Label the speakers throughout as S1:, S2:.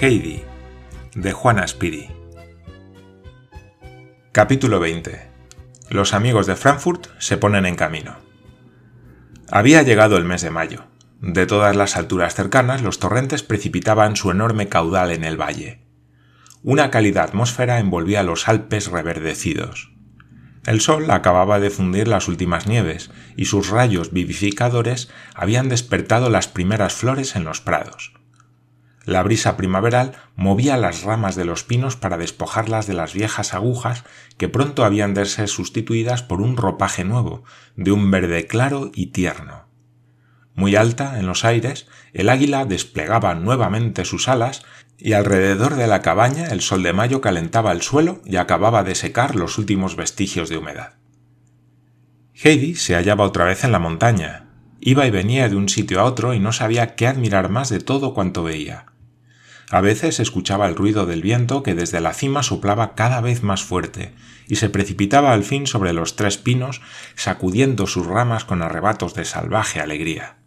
S1: Heidi, de Juana Spiri. Capítulo 20. Los amigos de Frankfurt se ponen en camino. Había llegado el mes de mayo. De todas las alturas cercanas, los torrentes precipitaban su enorme caudal en el valle. Una cálida atmósfera envolvía los Alpes reverdecidos. El sol acababa de fundir las últimas nieves y sus rayos vivificadores habían despertado las primeras flores en los prados. La brisa primaveral movía las ramas de los pinos para despojarlas de las viejas agujas que pronto habían de ser sustituidas por un ropaje nuevo, de un verde claro y tierno. Muy alta en los aires, el águila desplegaba nuevamente sus alas y alrededor de la cabaña el sol de mayo calentaba el suelo y acababa de secar los últimos vestigios de humedad. Heidi se hallaba otra vez en la montaña. Iba y venía de un sitio a otro y no sabía qué admirar más de todo cuanto veía. A veces escuchaba el ruido del viento que desde la cima soplaba cada vez más fuerte, y se precipitaba al fin sobre los tres pinos, sacudiendo sus ramas con arrebatos de salvaje alegría.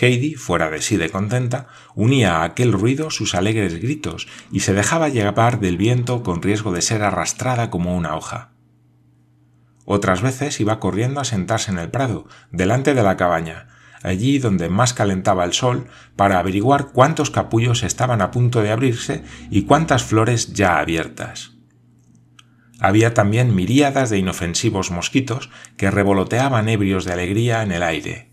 S1: Heidi, fuera de sí de contenta, unía a aquel ruido sus alegres gritos y se dejaba llevar del viento con riesgo de ser arrastrada como una hoja. Otras veces iba corriendo a sentarse en el prado, delante de la cabaña, allí donde más calentaba el sol, para averiguar cuántos capullos estaban a punto de abrirse y cuántas flores ya abiertas. Había también miríadas de inofensivos mosquitos que revoloteaban ebrios de alegría en el aire.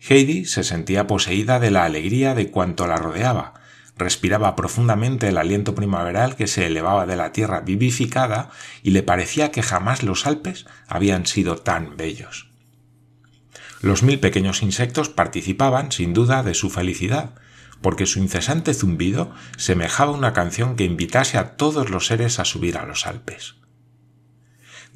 S1: Heidi se sentía poseída de la alegría de cuanto la rodeaba, respiraba profundamente el aliento primaveral que se elevaba de la tierra vivificada y le parecía que jamás los Alpes habían sido tan bellos. Los mil pequeños insectos participaban, sin duda, de su felicidad, porque su incesante zumbido semejaba una canción que invitase a todos los seres a subir a los Alpes.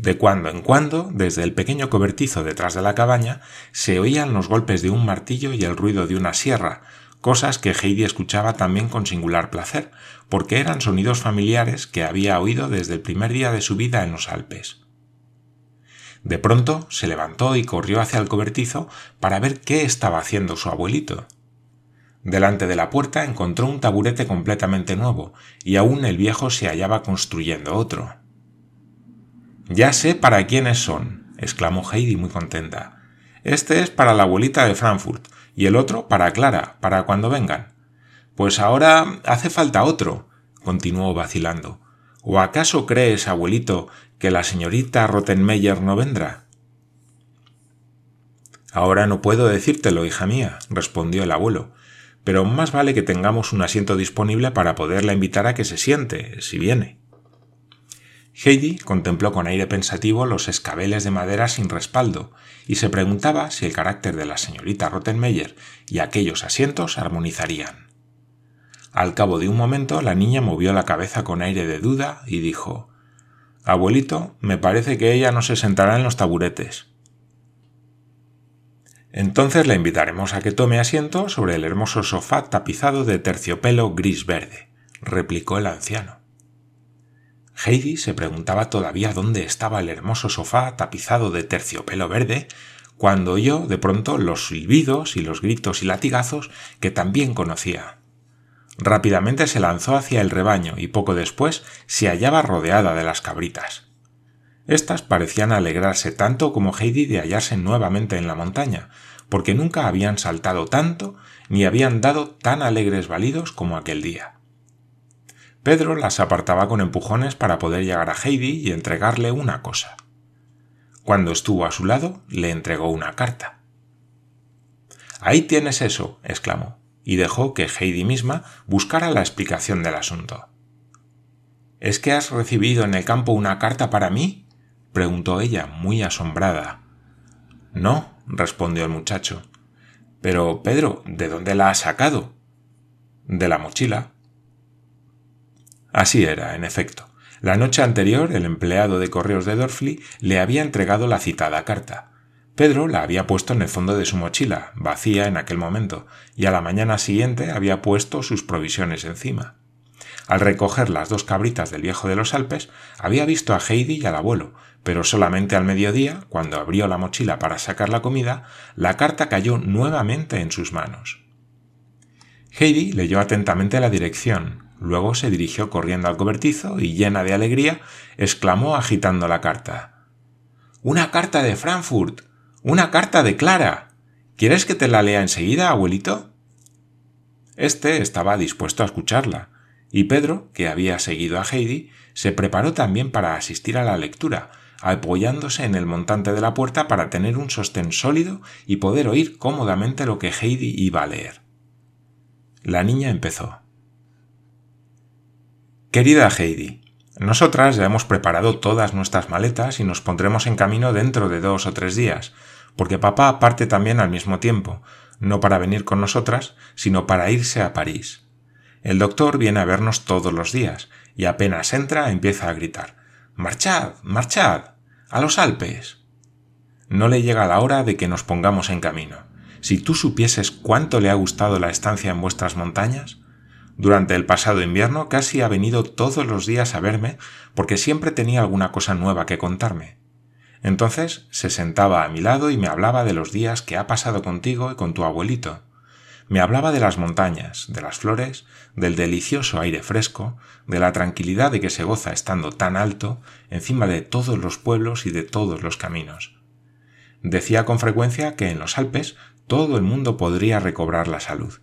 S1: De cuando en cuando, desde el pequeño cobertizo detrás de la cabaña, se oían los golpes de un martillo y el ruido de una sierra, cosas que Heidi escuchaba también con singular placer, porque eran sonidos familiares que había oído desde el primer día de su vida en los Alpes. De pronto se levantó y corrió hacia el cobertizo para ver qué estaba haciendo su abuelito. Delante de la puerta encontró un taburete completamente nuevo, y aún el viejo se hallaba construyendo otro. Ya sé para quiénes son, exclamó Heidi muy contenta. Este es para la abuelita de Frankfurt, y el otro para Clara, para cuando vengan. Pues ahora hace falta otro, continuó vacilando. ¿O acaso crees, abuelito, que la señorita Rottenmeier no vendrá? Ahora no puedo decírtelo, hija mía, respondió el abuelo, pero más vale que tengamos un asiento disponible para poderla invitar a que se siente, si viene. Heidi contempló con aire pensativo los escabeles de madera sin respaldo y se preguntaba si el carácter de la señorita Rottenmeier y aquellos asientos armonizarían. Al cabo de un momento la niña movió la cabeza con aire de duda y dijo Abuelito, me parece que ella no se sentará en los taburetes. Entonces la invitaremos a que tome asiento sobre el hermoso sofá tapizado de terciopelo gris verde, replicó el anciano. Heidi se preguntaba todavía dónde estaba el hermoso sofá tapizado de terciopelo verde, cuando oyó de pronto los silbidos y los gritos y latigazos que también conocía. Rápidamente se lanzó hacia el rebaño y poco después se hallaba rodeada de las cabritas. Estas parecían alegrarse tanto como Heidi de hallarse nuevamente en la montaña, porque nunca habían saltado tanto ni habían dado tan alegres balidos como aquel día. Pedro las apartaba con empujones para poder llegar a Heidi y entregarle una cosa. Cuando estuvo a su lado, le entregó una carta. Ahí tienes eso, exclamó y dejó que Heidi misma buscara la explicación del asunto. ¿Es que has recibido en el campo una carta para mí? preguntó ella, muy asombrada. No, respondió el muchacho. Pero, Pedro, ¿de dónde la has sacado? De la mochila. Así era, en efecto. La noche anterior el empleado de correos de Dorfli le había entregado la citada carta, Pedro la había puesto en el fondo de su mochila, vacía en aquel momento, y a la mañana siguiente había puesto sus provisiones encima. Al recoger las dos cabritas del viejo de los Alpes, había visto a Heidi y al abuelo, pero solamente al mediodía, cuando abrió la mochila para sacar la comida, la carta cayó nuevamente en sus manos. Heidi leyó atentamente la dirección, luego se dirigió corriendo al cobertizo y, llena de alegría, exclamó agitando la carta. Una carta de Frankfurt. Una carta de Clara. ¿Quieres que te la lea enseguida, abuelito? Este estaba dispuesto a escucharla, y Pedro, que había seguido a Heidi, se preparó también para asistir a la lectura, apoyándose en el montante de la puerta para tener un sostén sólido y poder oír cómodamente lo que Heidi iba a leer. La niña empezó. Querida Heidi, nosotras ya hemos preparado todas nuestras maletas y nos pondremos en camino dentro de dos o tres días, porque papá parte también al mismo tiempo, no para venir con nosotras, sino para irse a París. El doctor viene a vernos todos los días, y apenas entra empieza a gritar Marchad, marchad. a los Alpes. No le llega la hora de que nos pongamos en camino. Si tú supieses cuánto le ha gustado la estancia en vuestras montañas, durante el pasado invierno casi ha venido todos los días a verme porque siempre tenía alguna cosa nueva que contarme. Entonces se sentaba a mi lado y me hablaba de los días que ha pasado contigo y con tu abuelito. Me hablaba de las montañas, de las flores, del delicioso aire fresco, de la tranquilidad de que se goza estando tan alto, encima de todos los pueblos y de todos los caminos. Decía con frecuencia que en los Alpes todo el mundo podría recobrar la salud.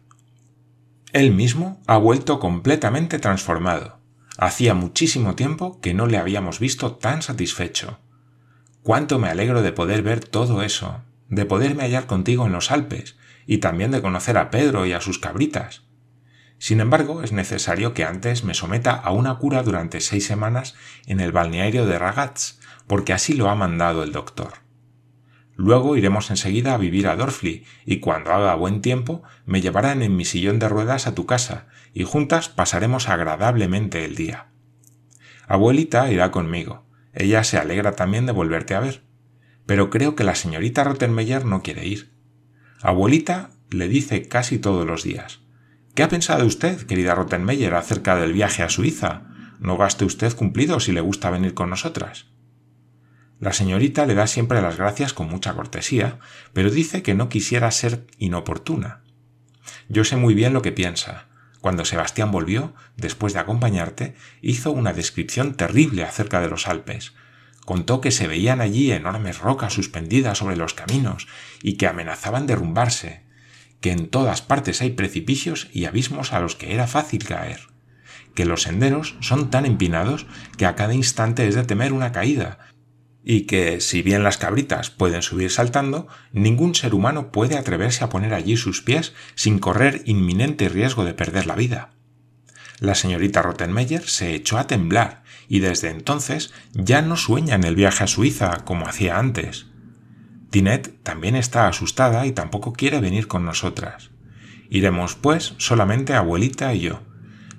S1: Él mismo ha vuelto completamente transformado. Hacía muchísimo tiempo que no le habíamos visto tan satisfecho. Cuánto me alegro de poder ver todo eso, de poderme hallar contigo en los Alpes, y también de conocer a Pedro y a sus cabritas. Sin embargo, es necesario que antes me someta a una cura durante seis semanas en el balneario de Ragaz, porque así lo ha mandado el doctor. Luego iremos enseguida a vivir a Dorfli, y cuando haga buen tiempo me llevarán en mi sillón de ruedas a tu casa, y juntas pasaremos agradablemente el día. Abuelita irá conmigo. Ella se alegra también de volverte a ver. Pero creo que la señorita Rottenmeier no quiere ir. Abuelita le dice casi todos los días. ¿Qué ha pensado usted, querida Rottenmeier, acerca del viaje a Suiza? No gaste usted cumplido si le gusta venir con nosotras. La señorita le da siempre las gracias con mucha cortesía, pero dice que no quisiera ser inoportuna. Yo sé muy bien lo que piensa. Cuando Sebastián volvió, después de acompañarte, hizo una descripción terrible acerca de los Alpes. Contó que se veían allí enormes rocas suspendidas sobre los caminos y que amenazaban derrumbarse, que en todas partes hay precipicios y abismos a los que era fácil caer, que los senderos son tan empinados que a cada instante es de temer una caída, y que, si bien las cabritas pueden subir saltando, ningún ser humano puede atreverse a poner allí sus pies sin correr inminente riesgo de perder la vida. La señorita Rottenmeier se echó a temblar y desde entonces ya no sueña en el viaje a Suiza como hacía antes. Tinet también está asustada y tampoco quiere venir con nosotras. Iremos, pues, solamente abuelita y yo.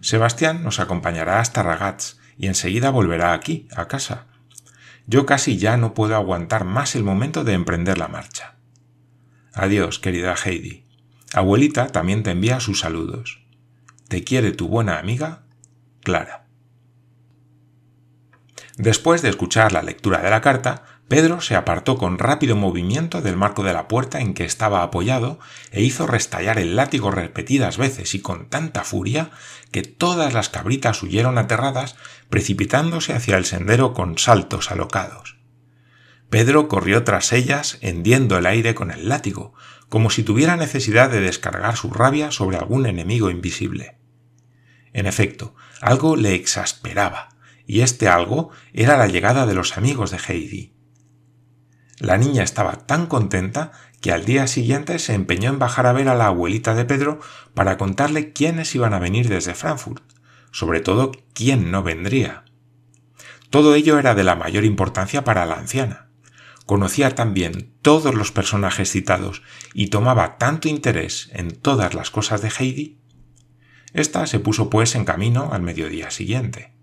S1: Sebastián nos acompañará hasta Ragaz y enseguida volverá aquí, a casa. Yo casi ya no puedo aguantar más el momento de emprender la marcha. Adiós, querida Heidi. Abuelita también te envía sus saludos. Te quiere tu buena amiga, Clara. Después de escuchar la lectura de la carta, Pedro se apartó con rápido movimiento del marco de la puerta en que estaba apoyado e hizo restallar el látigo repetidas veces y con tanta furia que todas las cabritas huyeron aterradas, precipitándose hacia el sendero con saltos alocados. Pedro corrió tras ellas, hendiendo el aire con el látigo, como si tuviera necesidad de descargar su rabia sobre algún enemigo invisible. En efecto, algo le exasperaba, y este algo era la llegada de los amigos de Heidi. La niña estaba tan contenta que al día siguiente se empeñó en bajar a ver a la abuelita de Pedro para contarle quiénes iban a venir desde Frankfurt, sobre todo quién no vendría. Todo ello era de la mayor importancia para la anciana. Conocía también todos los personajes citados y tomaba tanto interés en todas las cosas de Heidi. Esta se puso pues en camino al mediodía siguiente.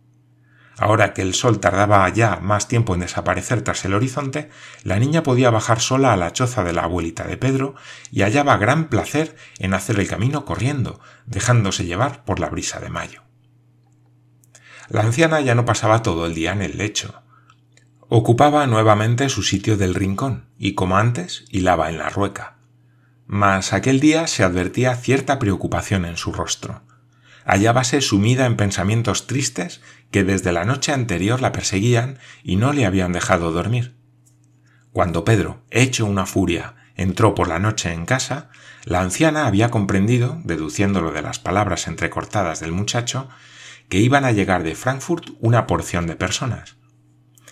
S1: Ahora que el sol tardaba ya más tiempo en desaparecer tras el horizonte, la niña podía bajar sola a la choza de la abuelita de Pedro y hallaba gran placer en hacer el camino corriendo, dejándose llevar por la brisa de mayo. La anciana ya no pasaba todo el día en el lecho. Ocupaba nuevamente su sitio del rincón y, como antes, hilaba en la rueca. Mas aquel día se advertía cierta preocupación en su rostro hallábase sumida en pensamientos tristes que desde la noche anterior la perseguían y no le habían dejado dormir. Cuando Pedro, hecho una furia, entró por la noche en casa, la anciana había comprendido, deduciéndolo de las palabras entrecortadas del muchacho, que iban a llegar de Frankfurt una porción de personas.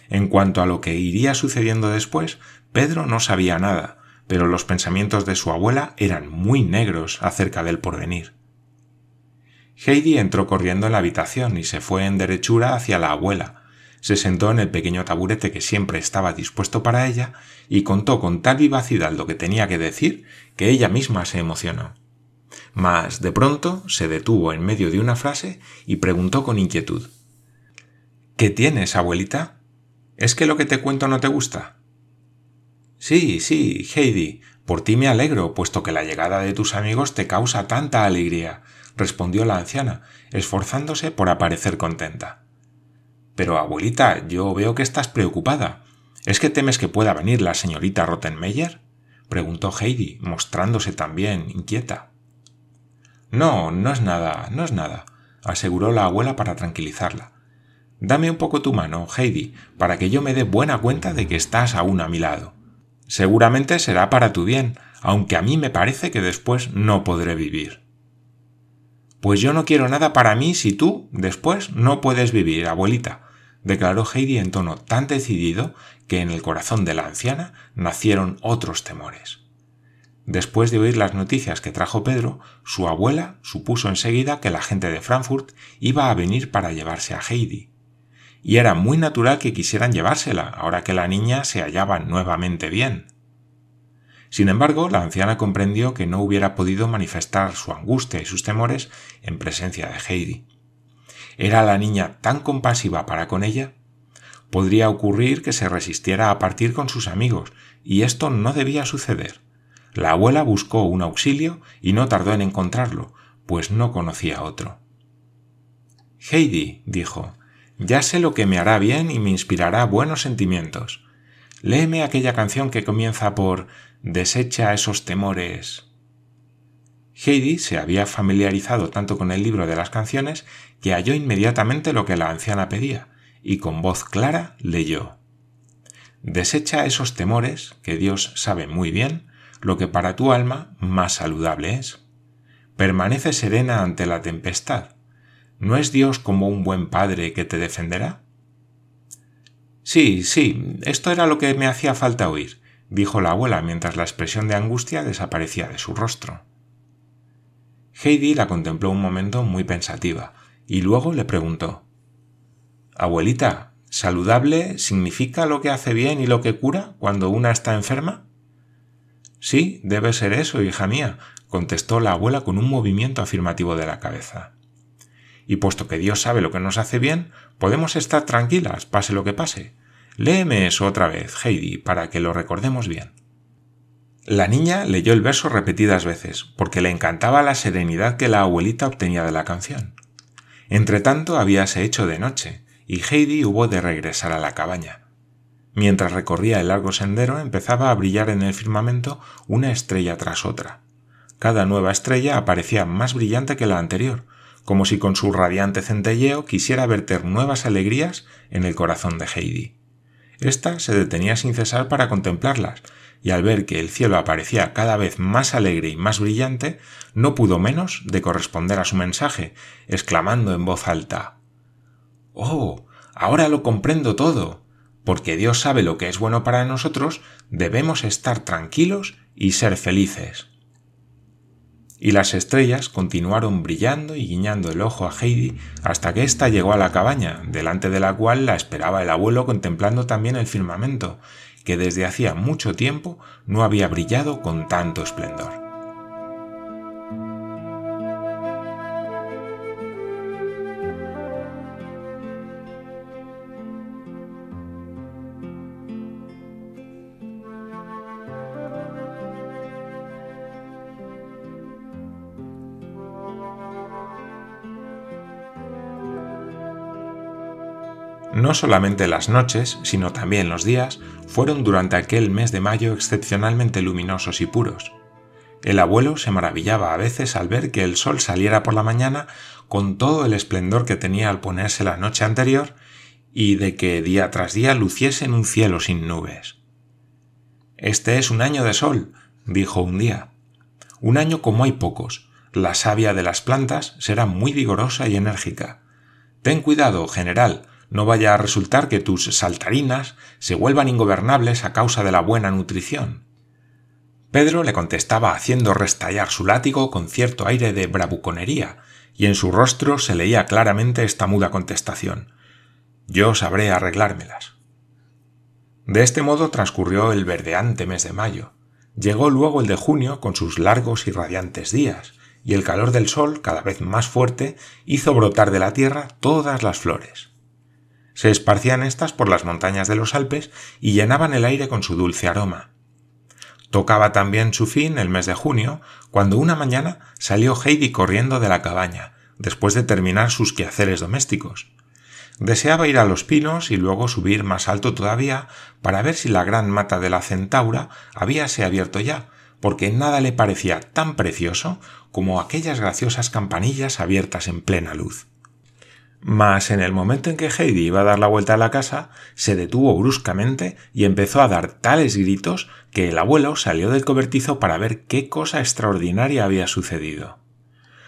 S1: En cuanto a lo que iría sucediendo después, Pedro no sabía nada, pero los pensamientos de su abuela eran muy negros acerca del porvenir. Heidi entró corriendo en la habitación y se fue en derechura hacia la abuela. Se sentó en el pequeño taburete que siempre estaba dispuesto para ella y contó con tal vivacidad lo que tenía que decir que ella misma se emocionó. Mas de pronto se detuvo en medio de una frase y preguntó con inquietud ¿Qué tienes, abuelita? ¿Es que lo que te cuento no te gusta? Sí, sí, Heidi, por ti me alegro, puesto que la llegada de tus amigos te causa tanta alegría respondió la anciana, esforzándose por aparecer contenta. Pero, abuelita, yo veo que estás preocupada. ¿Es que temes que pueda venir la señorita Rottenmeier? preguntó Heidi, mostrándose también inquieta. No, no es nada, no es nada, aseguró la abuela para tranquilizarla. Dame un poco tu mano, Heidi, para que yo me dé buena cuenta de que estás aún a mi lado. Seguramente será para tu bien, aunque a mí me parece que después no podré vivir. Pues yo no quiero nada para mí si tú, después, no puedes vivir, abuelita, declaró Heidi en tono tan decidido que en el corazón de la anciana nacieron otros temores. Después de oír las noticias que trajo Pedro, su abuela supuso enseguida que la gente de Frankfurt iba a venir para llevarse a Heidi. Y era muy natural que quisieran llevársela, ahora que la niña se hallaba nuevamente bien. Sin embargo, la anciana comprendió que no hubiera podido manifestar su angustia y sus temores en presencia de Heidi. ¿Era la niña tan compasiva para con ella? Podría ocurrir que se resistiera a partir con sus amigos, y esto no debía suceder. La abuela buscó un auxilio y no tardó en encontrarlo, pues no conocía otro. Heidi, dijo, ya sé lo que me hará bien y me inspirará buenos sentimientos. Léeme aquella canción que comienza por desecha esos temores. Heidi se había familiarizado tanto con el libro de las canciones que halló inmediatamente lo que la anciana pedía, y con voz clara leyó Desecha esos temores, que Dios sabe muy bien, lo que para tu alma más saludable es. Permanece serena ante la tempestad. ¿No es Dios como un buen padre que te defenderá? Sí, sí, esto era lo que me hacía falta oír dijo la abuela mientras la expresión de angustia desaparecía de su rostro. Heidi la contempló un momento muy pensativa y luego le preguntó Abuelita, ¿saludable significa lo que hace bien y lo que cura cuando una está enferma? Sí, debe ser eso, hija mía, contestó la abuela con un movimiento afirmativo de la cabeza. Y puesto que Dios sabe lo que nos hace bien, podemos estar tranquilas, pase lo que pase, Léeme eso otra vez, Heidi, para que lo recordemos bien. La niña leyó el verso repetidas veces, porque le encantaba la serenidad que la abuelita obtenía de la canción. Entretanto habíase hecho de noche, y Heidi hubo de regresar a la cabaña. Mientras recorría el largo sendero empezaba a brillar en el firmamento una estrella tras otra. Cada nueva estrella aparecía más brillante que la anterior, como si con su radiante centelleo quisiera verter nuevas alegrías en el corazón de Heidi. Esta se detenía sin cesar para contemplarlas, y al ver que el cielo aparecía cada vez más alegre y más brillante, no pudo menos de corresponder a su mensaje, exclamando en voz alta Oh. ahora lo comprendo todo. Porque Dios sabe lo que es bueno para nosotros, debemos estar tranquilos y ser felices y las estrellas continuaron brillando y guiñando el ojo a Heidi hasta que ésta llegó a la cabaña, delante de la cual la esperaba el abuelo contemplando también el firmamento, que desde hacía mucho tiempo no había brillado con tanto esplendor. No solamente las noches, sino también los días, fueron durante aquel mes de mayo excepcionalmente luminosos y puros. El abuelo se maravillaba a veces al ver que el sol saliera por la mañana con todo el esplendor que tenía al ponerse la noche anterior y de que día tras día luciese en un cielo sin nubes. Este es un año de sol, dijo un día. Un año como hay pocos. La savia de las plantas será muy vigorosa y enérgica. Ten cuidado, general, no vaya a resultar que tus saltarinas se vuelvan ingobernables a causa de la buena nutrición. Pedro le contestaba haciendo restallar su látigo con cierto aire de bravuconería, y en su rostro se leía claramente esta muda contestación. Yo sabré arreglármelas. De este modo transcurrió el verdeante mes de mayo. Llegó luego el de junio con sus largos y radiantes días, y el calor del sol, cada vez más fuerte, hizo brotar de la tierra todas las flores. Se esparcían éstas por las montañas de los Alpes y llenaban el aire con su dulce aroma. Tocaba también su fin el mes de junio, cuando una mañana salió Heidi corriendo de la cabaña, después de terminar sus quehaceres domésticos. Deseaba ir a los pinos y luego subir más alto todavía para ver si la gran mata de la centaura habíase abierto ya, porque nada le parecía tan precioso como aquellas graciosas campanillas abiertas en plena luz. Mas en el momento en que Heidi iba a dar la vuelta a la casa, se detuvo bruscamente y empezó a dar tales gritos que el abuelo salió del cobertizo para ver qué cosa extraordinaria había sucedido.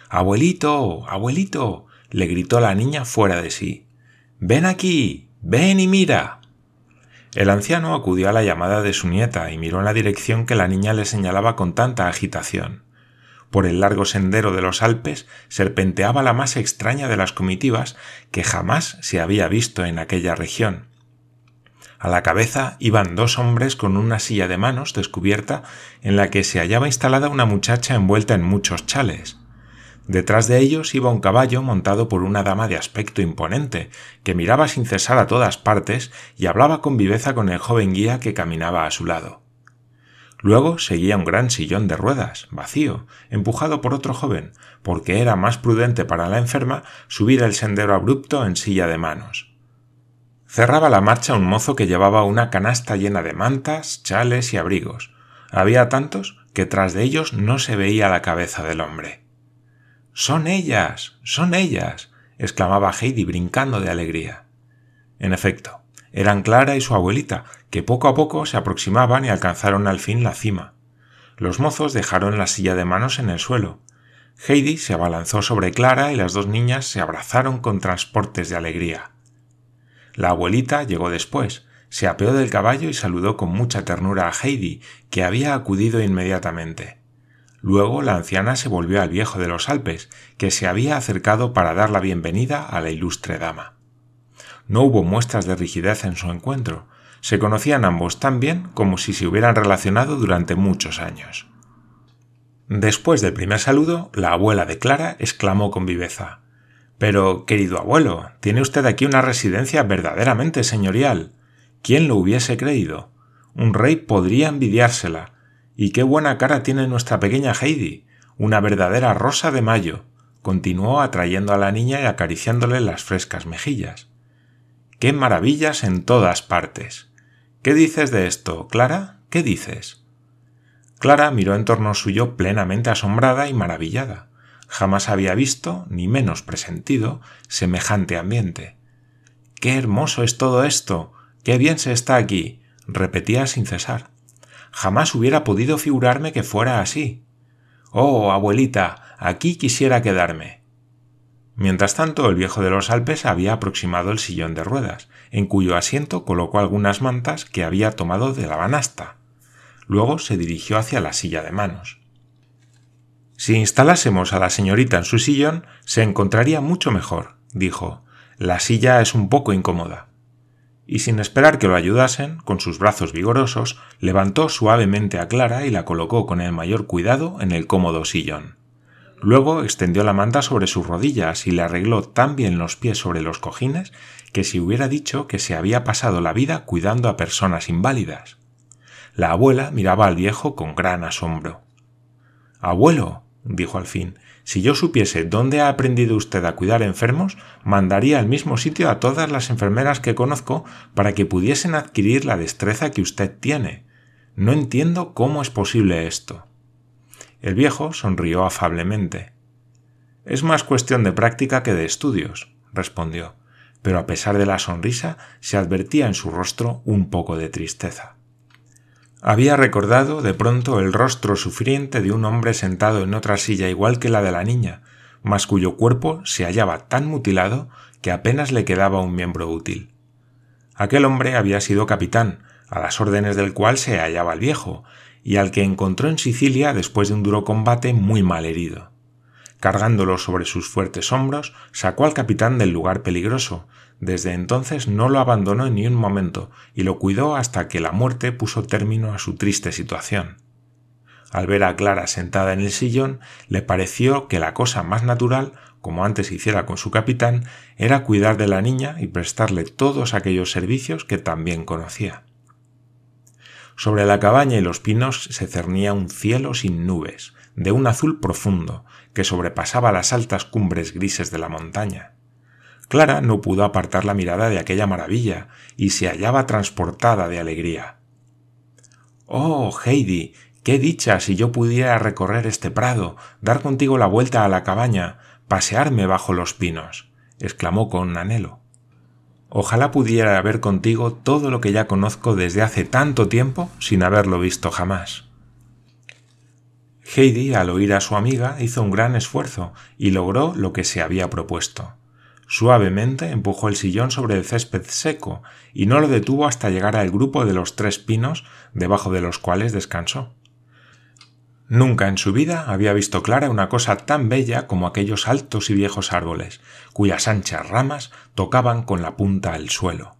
S1: Abuelito. abuelito. le gritó la niña fuera de sí. Ven aquí. ven y mira. El anciano acudió a la llamada de su nieta y miró en la dirección que la niña le señalaba con tanta agitación. Por el largo sendero de los Alpes serpenteaba la más extraña de las comitivas que jamás se había visto en aquella región. A la cabeza iban dos hombres con una silla de manos descubierta en la que se hallaba instalada una muchacha envuelta en muchos chales. Detrás de ellos iba un caballo montado por una dama de aspecto imponente, que miraba sin cesar a todas partes y hablaba con viveza con el joven guía que caminaba a su lado. Luego seguía un gran sillón de ruedas, vacío, empujado por otro joven, porque era más prudente para la enferma subir el sendero abrupto en silla de manos. Cerraba la marcha un mozo que llevaba una canasta llena de mantas, chales y abrigos. Había tantos que tras de ellos no se veía la cabeza del hombre. Son ellas. son ellas. exclamaba Heidi brincando de alegría. En efecto, eran Clara y su abuelita, que poco a poco se aproximaban y alcanzaron al fin la cima. Los mozos dejaron la silla de manos en el suelo. Heidi se abalanzó sobre Clara y las dos niñas se abrazaron con transportes de alegría. La abuelita llegó después, se apeó del caballo y saludó con mucha ternura a Heidi, que había acudido inmediatamente. Luego la anciana se volvió al viejo de los Alpes, que se había acercado para dar la bienvenida a la ilustre dama. No hubo muestras de rigidez en su encuentro. Se conocían ambos tan bien como si se hubieran relacionado durante muchos años. Después del primer saludo, la abuela de Clara exclamó con viveza Pero, querido abuelo, tiene usted aquí una residencia verdaderamente señorial. ¿Quién lo hubiese creído? Un rey podría envidiársela. Y qué buena cara tiene nuestra pequeña Heidi, una verdadera rosa de mayo, continuó atrayendo a la niña y acariciándole las frescas mejillas. ¡Qué maravillas en todas partes! ¿Qué dices de esto, Clara? ¿Qué dices? Clara miró en torno suyo plenamente asombrada y maravillada. Jamás había visto, ni menos presentido, semejante ambiente. ¡Qué hermoso es todo esto! ¡Qué bien se está aquí! repetía sin cesar. Jamás hubiera podido figurarme que fuera así. Oh, abuelita, aquí quisiera quedarme. Mientras tanto, el viejo de los Alpes había aproximado el sillón de ruedas, en cuyo asiento colocó algunas mantas que había tomado de la banasta. Luego se dirigió hacia la silla de manos. Si instalásemos a la señorita en su sillón, se encontraría mucho mejor, dijo. La silla es un poco incómoda. Y sin esperar que lo ayudasen, con sus brazos vigorosos, levantó suavemente a Clara y la colocó con el mayor cuidado en el cómodo sillón. Luego extendió la manta sobre sus rodillas y le arregló tan bien los pies sobre los cojines que se hubiera dicho que se había pasado la vida cuidando a personas inválidas. La abuela miraba al viejo con gran asombro. Abuelo, dijo al fin, si yo supiese dónde ha aprendido usted a cuidar enfermos, mandaría al mismo sitio a todas las enfermeras que conozco para que pudiesen adquirir la destreza que usted tiene. No entiendo cómo es posible esto. El viejo sonrió afablemente. Es más cuestión de práctica que de estudios, respondió, pero a pesar de la sonrisa se advertía en su rostro un poco de tristeza. Había recordado de pronto el rostro sufriente de un hombre sentado en otra silla igual que la de la niña, mas cuyo cuerpo se hallaba tan mutilado que apenas le quedaba un miembro útil. Aquel hombre había sido capitán, a las órdenes del cual se hallaba el viejo, y al que encontró en Sicilia después de un duro combate muy mal herido. Cargándolo sobre sus fuertes hombros, sacó al capitán del lugar peligroso. Desde entonces no lo abandonó ni un momento y lo cuidó hasta que la muerte puso término a su triste situación. Al ver a Clara sentada en el sillón, le pareció que la cosa más natural, como antes hiciera con su capitán, era cuidar de la niña y prestarle todos aquellos servicios que también conocía. Sobre la cabaña y los pinos se cernía un cielo sin nubes, de un azul profundo, que sobrepasaba las altas cumbres grises de la montaña. Clara no pudo apartar la mirada de aquella maravilla, y se hallaba transportada de alegría. Oh, Heidi, qué dicha si yo pudiera recorrer este prado, dar contigo la vuelta a la cabaña, pasearme bajo los pinos, exclamó con anhelo. Ojalá pudiera ver contigo todo lo que ya conozco desde hace tanto tiempo sin haberlo visto jamás. Heidi, al oír a su amiga, hizo un gran esfuerzo y logró lo que se había propuesto. Suavemente empujó el sillón sobre el césped seco y no lo detuvo hasta llegar al grupo de los tres pinos debajo de los cuales descansó. Nunca en su vida había visto Clara una cosa tan bella como aquellos altos y viejos árboles, cuyas anchas ramas tocaban con la punta el suelo.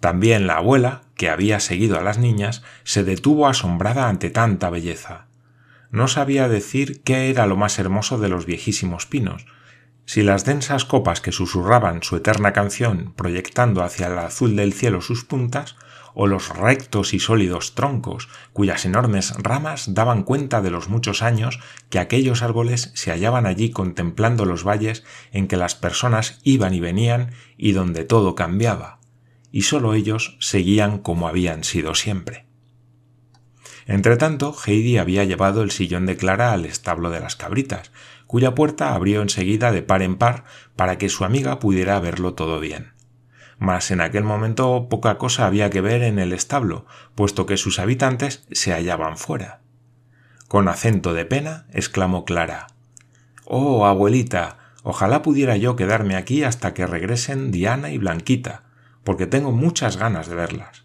S1: También la abuela, que había seguido a las niñas, se detuvo asombrada ante tanta belleza. No sabía decir qué era lo más hermoso de los viejísimos pinos, si las densas copas que susurraban su eterna canción proyectando hacia el azul del cielo sus puntas, o los rectos y sólidos troncos, cuyas enormes ramas daban cuenta de los muchos años que aquellos árboles se hallaban allí contemplando los valles en que las personas iban y venían y donde todo cambiaba, y sólo ellos seguían como habían sido siempre. Entretanto, Heidi había llevado el sillón de Clara al establo de las cabritas, cuya puerta abrió enseguida de par en par para que su amiga pudiera verlo todo bien mas en aquel momento poca cosa había que ver en el establo, puesto que sus habitantes se hallaban fuera. Con acento de pena exclamó Clara Oh, abuelita, ojalá pudiera yo quedarme aquí hasta que regresen Diana y Blanquita, porque tengo muchas ganas de verlas.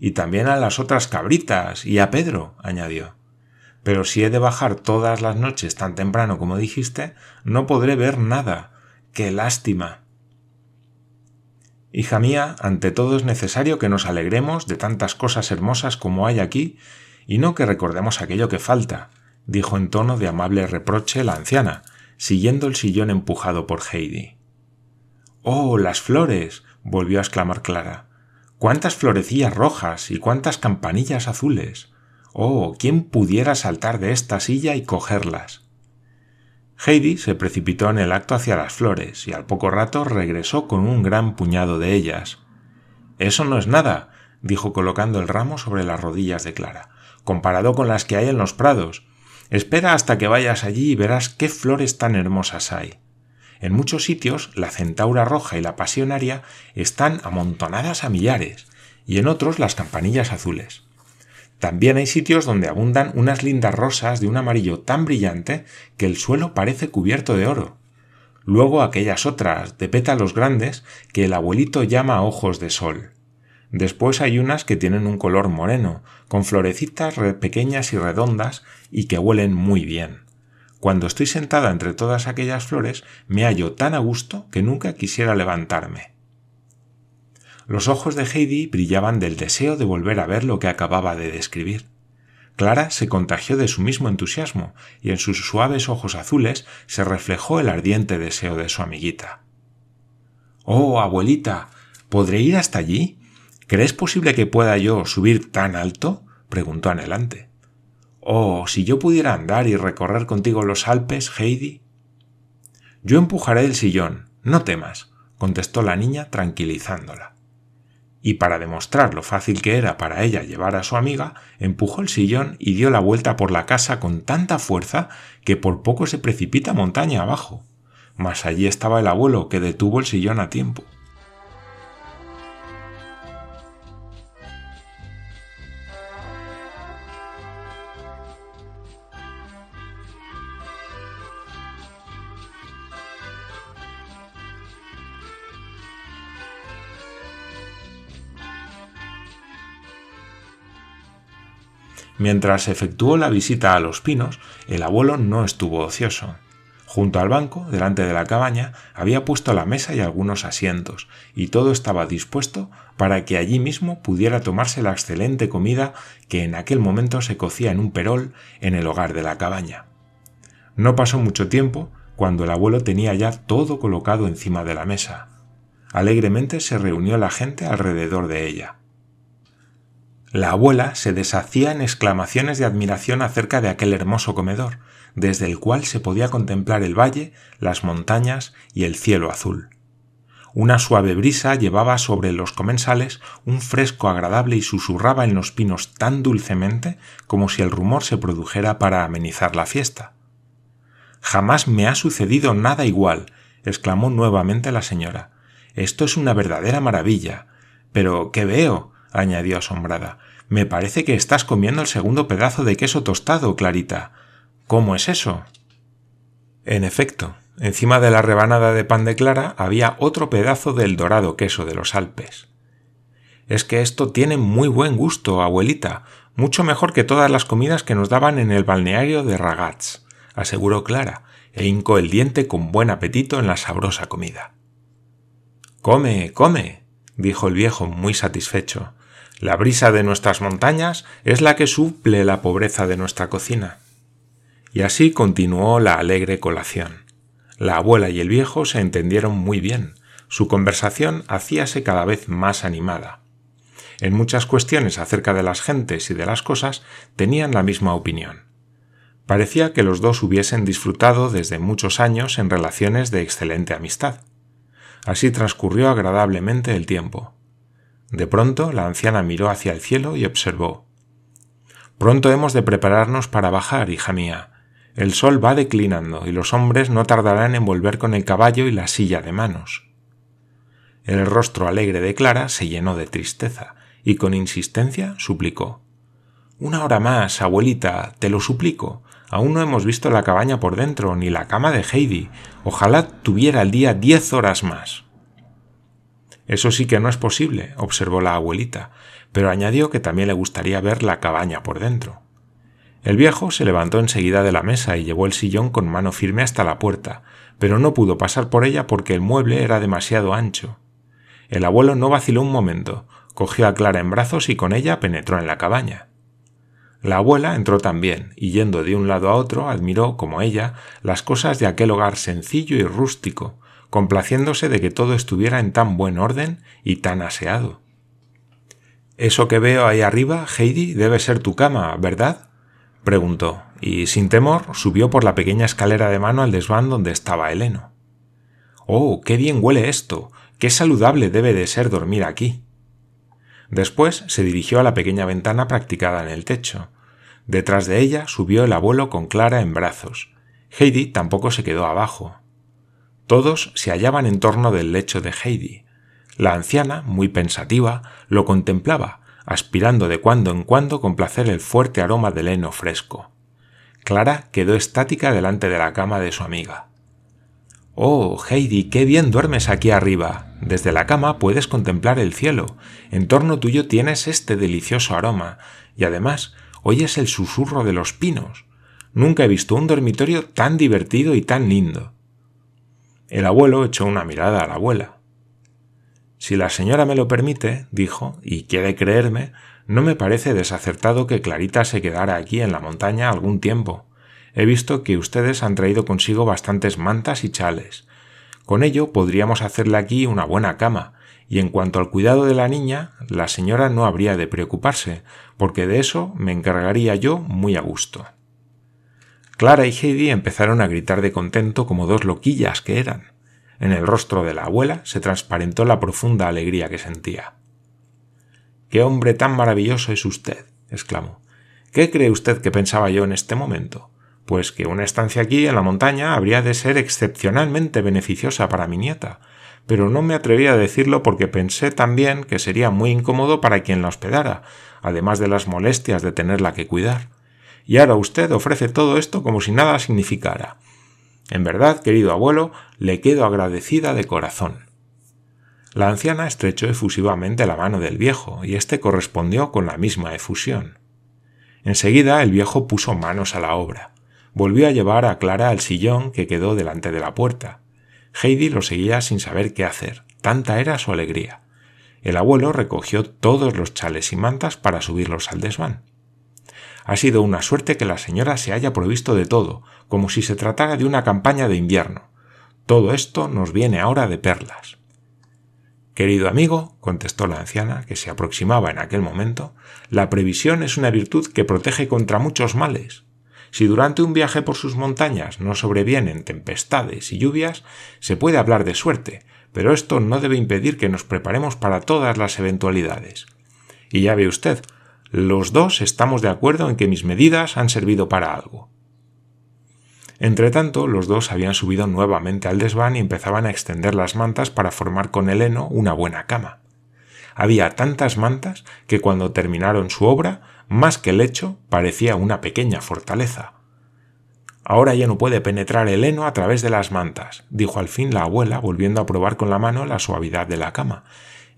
S1: Y también a las otras cabritas y a Pedro, añadió. Pero si he de bajar todas las noches tan temprano como dijiste, no podré ver nada. ¡Qué lástima! Hija mía, ante todo es necesario que nos alegremos de tantas cosas hermosas como hay aquí, y no que recordemos aquello que falta, dijo en tono de amable reproche la anciana, siguiendo el sillón empujado por Heidi. Oh, las flores. volvió a exclamar Clara. cuántas florecillas rojas y cuántas campanillas azules. Oh, quién pudiera saltar de esta silla y cogerlas. Heidi se precipitó en el acto hacia las flores y al poco rato regresó con un gran puñado de ellas. Eso no es nada, dijo colocando el ramo sobre las rodillas de Clara, comparado con las que hay en los prados. Espera hasta que vayas allí y verás qué flores tan hermosas hay. En muchos sitios la centaura roja y la pasionaria están amontonadas a millares, y en otros las campanillas azules. También hay sitios donde abundan unas lindas rosas de un amarillo tan brillante que el suelo parece cubierto de oro. Luego aquellas otras de pétalos grandes que el abuelito llama ojos de sol. Después hay unas que tienen un color moreno, con florecitas pequeñas y redondas y que huelen muy bien. Cuando estoy sentada entre todas aquellas flores me hallo tan a gusto que nunca quisiera levantarme. Los ojos de Heidi brillaban del deseo de volver a ver lo que acababa de describir. Clara se contagió de su mismo entusiasmo y en sus suaves ojos azules se reflejó el ardiente deseo de su amiguita. Oh, abuelita, ¿podré ir hasta allí? ¿Crees posible que pueda yo subir tan alto? preguntó anhelante. Oh, si yo pudiera andar y recorrer contigo los Alpes, Heidi. Yo empujaré el sillón, no temas, contestó la niña tranquilizándola. Y para demostrar lo fácil que era para ella llevar a su amiga, empujó el sillón y dio la vuelta por la casa con tanta fuerza que por poco se precipita montaña abajo. Mas allí estaba el abuelo que detuvo el sillón a tiempo. Mientras efectuó la visita a los pinos, el abuelo no estuvo ocioso. Junto al banco, delante de la cabaña, había puesto la mesa y algunos asientos, y todo estaba dispuesto para que allí mismo pudiera tomarse la excelente comida que en aquel momento se cocía en un perol en el hogar de la cabaña. No pasó mucho tiempo cuando el abuelo tenía ya todo colocado encima de la mesa. Alegremente se reunió la gente alrededor de ella. La abuela se deshacía en exclamaciones de admiración acerca de aquel hermoso comedor, desde el cual se podía contemplar el valle, las montañas y el cielo azul. Una suave brisa llevaba sobre los comensales un fresco agradable y susurraba en los pinos tan dulcemente como si el rumor se produjera para amenizar la fiesta. Jamás me ha sucedido nada igual, exclamó nuevamente la señora. Esto es una verdadera maravilla. Pero, ¿qué veo? Añadió asombrada. Me parece que estás comiendo el segundo pedazo de queso tostado, Clarita. ¿Cómo es eso? En efecto, encima de la rebanada de pan de Clara había otro pedazo del dorado queso de los Alpes. Es que esto tiene muy buen gusto, abuelita, mucho mejor que todas las comidas que nos daban en el balneario de Ragaz, aseguró Clara, e hincó el diente con buen apetito en la sabrosa comida. Come, come, dijo el viejo muy satisfecho. La brisa de nuestras montañas es la que suple la pobreza de nuestra cocina. Y así continuó la alegre colación. La abuela y el viejo se entendieron muy bien. Su conversación hacíase cada vez más animada. En muchas cuestiones acerca de las gentes y de las cosas tenían la misma opinión. Parecía que los dos hubiesen disfrutado desde muchos años en relaciones de excelente amistad. Así transcurrió agradablemente el tiempo. De pronto la anciana miró hacia el cielo y observó Pronto hemos de prepararnos para bajar, hija mía. El sol va declinando y los hombres no tardarán en volver con el caballo y la silla de manos. El rostro alegre de Clara se llenó de tristeza y con insistencia suplicó Una hora más, abuelita, te lo suplico. Aún no hemos visto la cabaña por dentro, ni la cama de Heidi. Ojalá tuviera el día diez horas más. Eso sí que no es posible, observó la abuelita, pero añadió que también le gustaría ver la cabaña por dentro. El viejo se levantó enseguida de la mesa y llevó el sillón con mano firme hasta la puerta, pero no pudo pasar por ella porque el mueble era demasiado ancho. El abuelo no vaciló un momento, cogió a Clara en brazos y con ella penetró en la cabaña. La abuela entró también, y yendo de un lado a otro, admiró, como ella, las cosas de aquel hogar sencillo y rústico, complaciéndose de que todo estuviera en tan buen orden y tan aseado. Eso que veo ahí arriba, Heidi, debe ser tu cama, ¿verdad? preguntó, y sin temor subió por la pequeña escalera de mano al desván donde estaba el heno. Oh, qué bien huele esto. qué saludable debe de ser dormir aquí. Después se dirigió a la pequeña ventana practicada en el techo. Detrás de ella subió el abuelo con Clara en brazos. Heidi tampoco se quedó abajo. Todos se hallaban en torno del lecho de Heidi. La anciana, muy pensativa, lo contemplaba, aspirando de cuando en cuando con placer el fuerte aroma del heno fresco. Clara quedó estática delante de la cama de su amiga. Oh, Heidi, qué bien duermes aquí arriba. Desde la cama puedes contemplar el cielo. En torno tuyo tienes este delicioso aroma, y además oyes el susurro de los pinos. Nunca he visto un dormitorio tan divertido y tan lindo. El abuelo echó una mirada a la abuela. Si la señora me lo permite, dijo, y quiere creerme, no me parece desacertado que Clarita se quedara aquí en la montaña algún tiempo. He visto que ustedes han traído consigo bastantes mantas y chales. Con ello podríamos hacerle aquí una buena cama, y en cuanto al cuidado de la niña, la señora no habría de preocuparse, porque de eso me encargaría yo muy a gusto. Clara y Heidi empezaron a gritar de contento como dos loquillas que eran. En el rostro de la abuela se transparentó la profunda alegría que sentía. ¡Qué hombre tan maravilloso es usted! exclamó. ¿Qué cree usted que pensaba yo en este momento? Pues que una estancia aquí en la montaña habría de ser excepcionalmente beneficiosa para mi nieta, pero no me atreví a decirlo porque pensé también que sería muy incómodo para quien la hospedara, además de las molestias de tenerla que cuidar. Y ahora usted ofrece todo esto como si nada significara. En verdad, querido abuelo, le quedo agradecida de corazón. La anciana estrechó efusivamente la mano del viejo, y éste correspondió con la misma efusión. Enseguida el viejo puso manos a la obra. Volvió a llevar a Clara al sillón que quedó delante de la puerta. Heidi lo seguía sin saber qué hacer, tanta era su alegría. El abuelo recogió todos los chales y mantas para subirlos al desván. Ha sido una suerte que la señora se haya provisto de todo, como si se tratara de una campaña de invierno. Todo esto nos viene ahora de perlas. Querido amigo, contestó la anciana, que se aproximaba en aquel momento, la previsión es una virtud que protege contra muchos males. Si durante un viaje por sus montañas no sobrevienen tempestades y lluvias, se puede hablar de suerte, pero esto no debe impedir que nos preparemos para todas las eventualidades. Y ya ve usted, los dos estamos de acuerdo en que mis medidas han servido para algo. Entretanto, los dos habían subido nuevamente al desván y empezaban a extender las mantas para formar con el heno una buena cama. Había tantas mantas que cuando terminaron su obra más que lecho, parecía una pequeña fortaleza. Ahora ya no puede penetrar el heno a través de las mantas, dijo al fin la abuela, volviendo a probar con la mano la suavidad de la cama,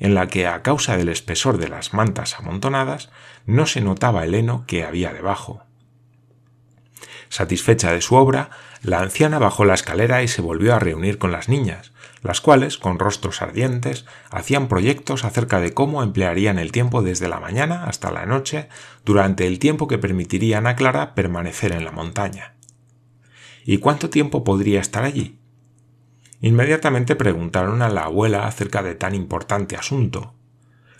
S1: en la que, a causa del espesor de las mantas amontonadas, no se notaba el heno que había debajo. Satisfecha de su obra, la anciana bajó la escalera y se volvió a reunir con las niñas, las cuales, con rostros ardientes, hacían proyectos acerca de cómo emplearían el tiempo desde la mañana hasta la noche durante el tiempo que permitirían a Clara permanecer en la montaña. ¿Y cuánto tiempo podría estar allí? Inmediatamente preguntaron a la abuela acerca de tan importante asunto.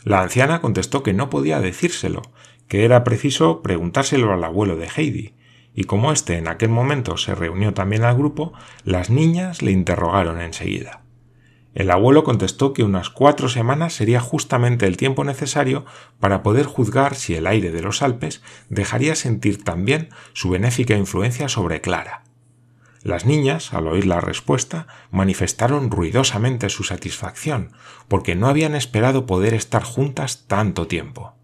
S1: La anciana contestó que no podía decírselo, que era preciso preguntárselo al abuelo de Heidi, y como éste en aquel momento se reunió también al grupo, las niñas le interrogaron enseguida. El abuelo contestó que unas cuatro semanas sería justamente el tiempo necesario para poder juzgar si el aire de los Alpes dejaría sentir también su benéfica influencia sobre Clara. Las niñas, al oír la respuesta, manifestaron ruidosamente su satisfacción, porque no habían esperado poder estar juntas tanto tiempo.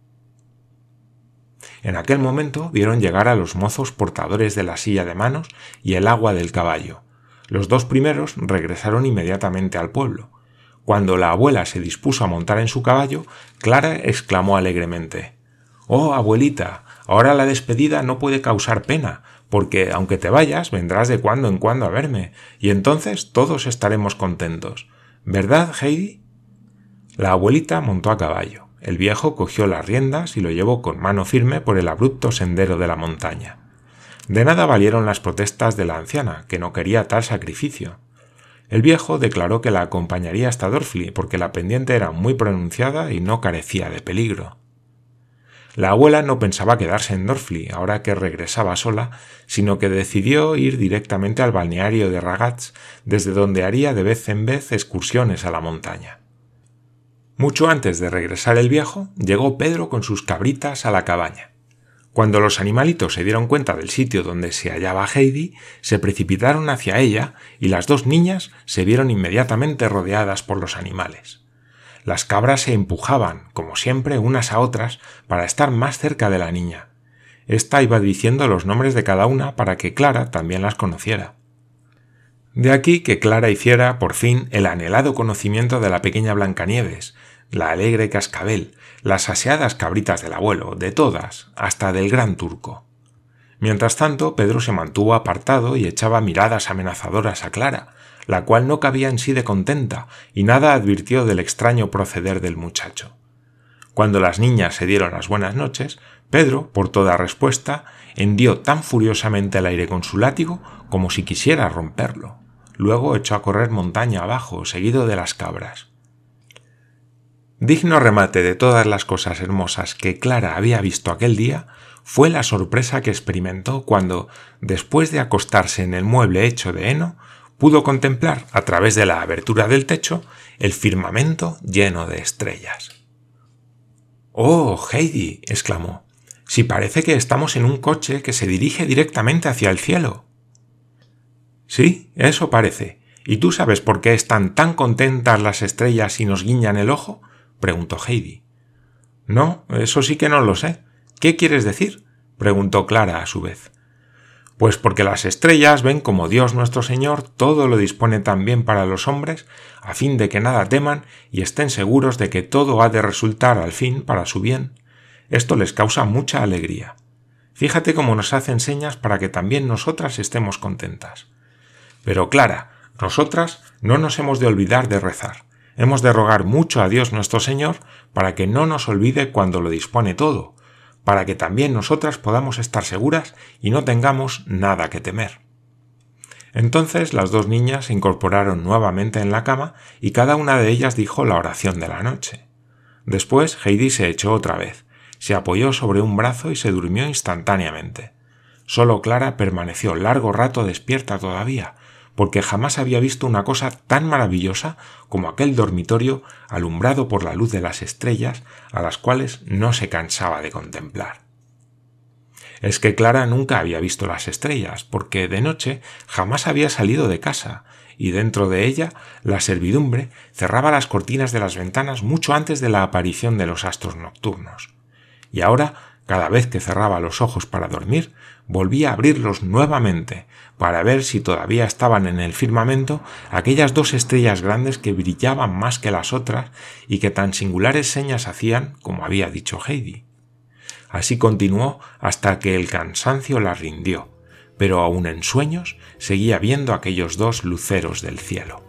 S1: En aquel momento vieron llegar a los mozos portadores de la silla de manos y el agua del caballo, los dos primeros regresaron inmediatamente al pueblo. Cuando la abuela se dispuso a montar en su caballo, Clara exclamó alegremente Oh, abuelita, ahora la despedida no puede causar pena, porque aunque te vayas, vendrás de cuando en cuando a verme, y entonces todos estaremos contentos. ¿Verdad, Heidi? La abuelita montó a caballo. El viejo cogió las riendas y lo llevó con mano firme por el abrupto sendero de la montaña. De nada valieron las protestas de la anciana, que no quería tal sacrificio. El viejo declaró que la acompañaría hasta Dorfli porque la pendiente era muy pronunciada y no carecía de peligro. La abuela no pensaba quedarse en Dorfli ahora que regresaba sola, sino que decidió ir directamente al balneario de Ragaz, desde donde haría de vez en vez excursiones a la montaña. Mucho antes de regresar el viejo, llegó Pedro con sus cabritas a la cabaña. Cuando los animalitos se dieron cuenta del sitio donde se hallaba Heidi, se precipitaron hacia ella y las dos niñas se vieron inmediatamente rodeadas por los animales. Las cabras se empujaban, como siempre, unas a otras para estar más cerca de la niña. Esta iba diciendo los nombres de cada una para que Clara también las conociera. De aquí que Clara hiciera, por fin, el anhelado conocimiento de la pequeña Blancanieves, la alegre cascabel, las aseadas cabritas del abuelo, de todas, hasta del gran turco. Mientras tanto, Pedro se mantuvo apartado y echaba miradas amenazadoras a Clara, la cual no cabía en sí de contenta y nada advirtió del extraño proceder del muchacho. Cuando las niñas se dieron las buenas noches, Pedro, por toda respuesta, hendió tan furiosamente el aire con su látigo como si quisiera romperlo. Luego echó a correr montaña abajo, seguido de las cabras. Digno remate de todas las cosas hermosas que Clara había visto aquel día fue la sorpresa que experimentó cuando, después de acostarse en el mueble hecho de heno, pudo contemplar, a través de la abertura del techo, el firmamento lleno de estrellas. Oh, Heidi, exclamó, si parece que estamos en un coche que se dirige directamente hacia el cielo. Sí, eso parece. ¿Y tú sabes por qué están tan contentas las estrellas y nos guiñan el ojo? preguntó Heidi. No, eso sí que no lo sé. ¿Qué quieres decir? preguntó Clara a su vez. Pues porque las estrellas ven como Dios nuestro Señor todo lo dispone también para los hombres, a fin de que nada teman y estén seguros de que todo ha de resultar al fin para su bien. Esto les causa mucha alegría. Fíjate cómo nos hacen señas para que también nosotras estemos contentas. Pero Clara, nosotras no nos hemos de olvidar de rezar. Hemos de rogar mucho a Dios nuestro Señor para que no nos olvide cuando lo dispone todo, para que también nosotras podamos estar seguras y no tengamos nada que temer. Entonces las dos niñas se incorporaron nuevamente en la cama y cada una de ellas dijo la oración de la noche. Después Heidi se echó otra vez, se apoyó sobre un brazo y se durmió instantáneamente. Solo Clara permaneció largo rato despierta todavía, porque jamás había visto una cosa tan maravillosa como aquel dormitorio alumbrado por la luz de las estrellas a las cuales no se cansaba de contemplar. Es que Clara nunca había visto las estrellas, porque de noche jamás había salido de casa, y dentro de ella la servidumbre cerraba las cortinas de las ventanas mucho antes de la aparición de los astros nocturnos. Y ahora cada vez que cerraba los ojos para dormir, volvía a abrirlos nuevamente para ver si todavía estaban en el firmamento aquellas dos estrellas grandes que brillaban más que las otras y que tan singulares señas hacían como había dicho Heidi. Así continuó hasta que el cansancio la rindió, pero aun en sueños seguía viendo aquellos dos luceros del cielo.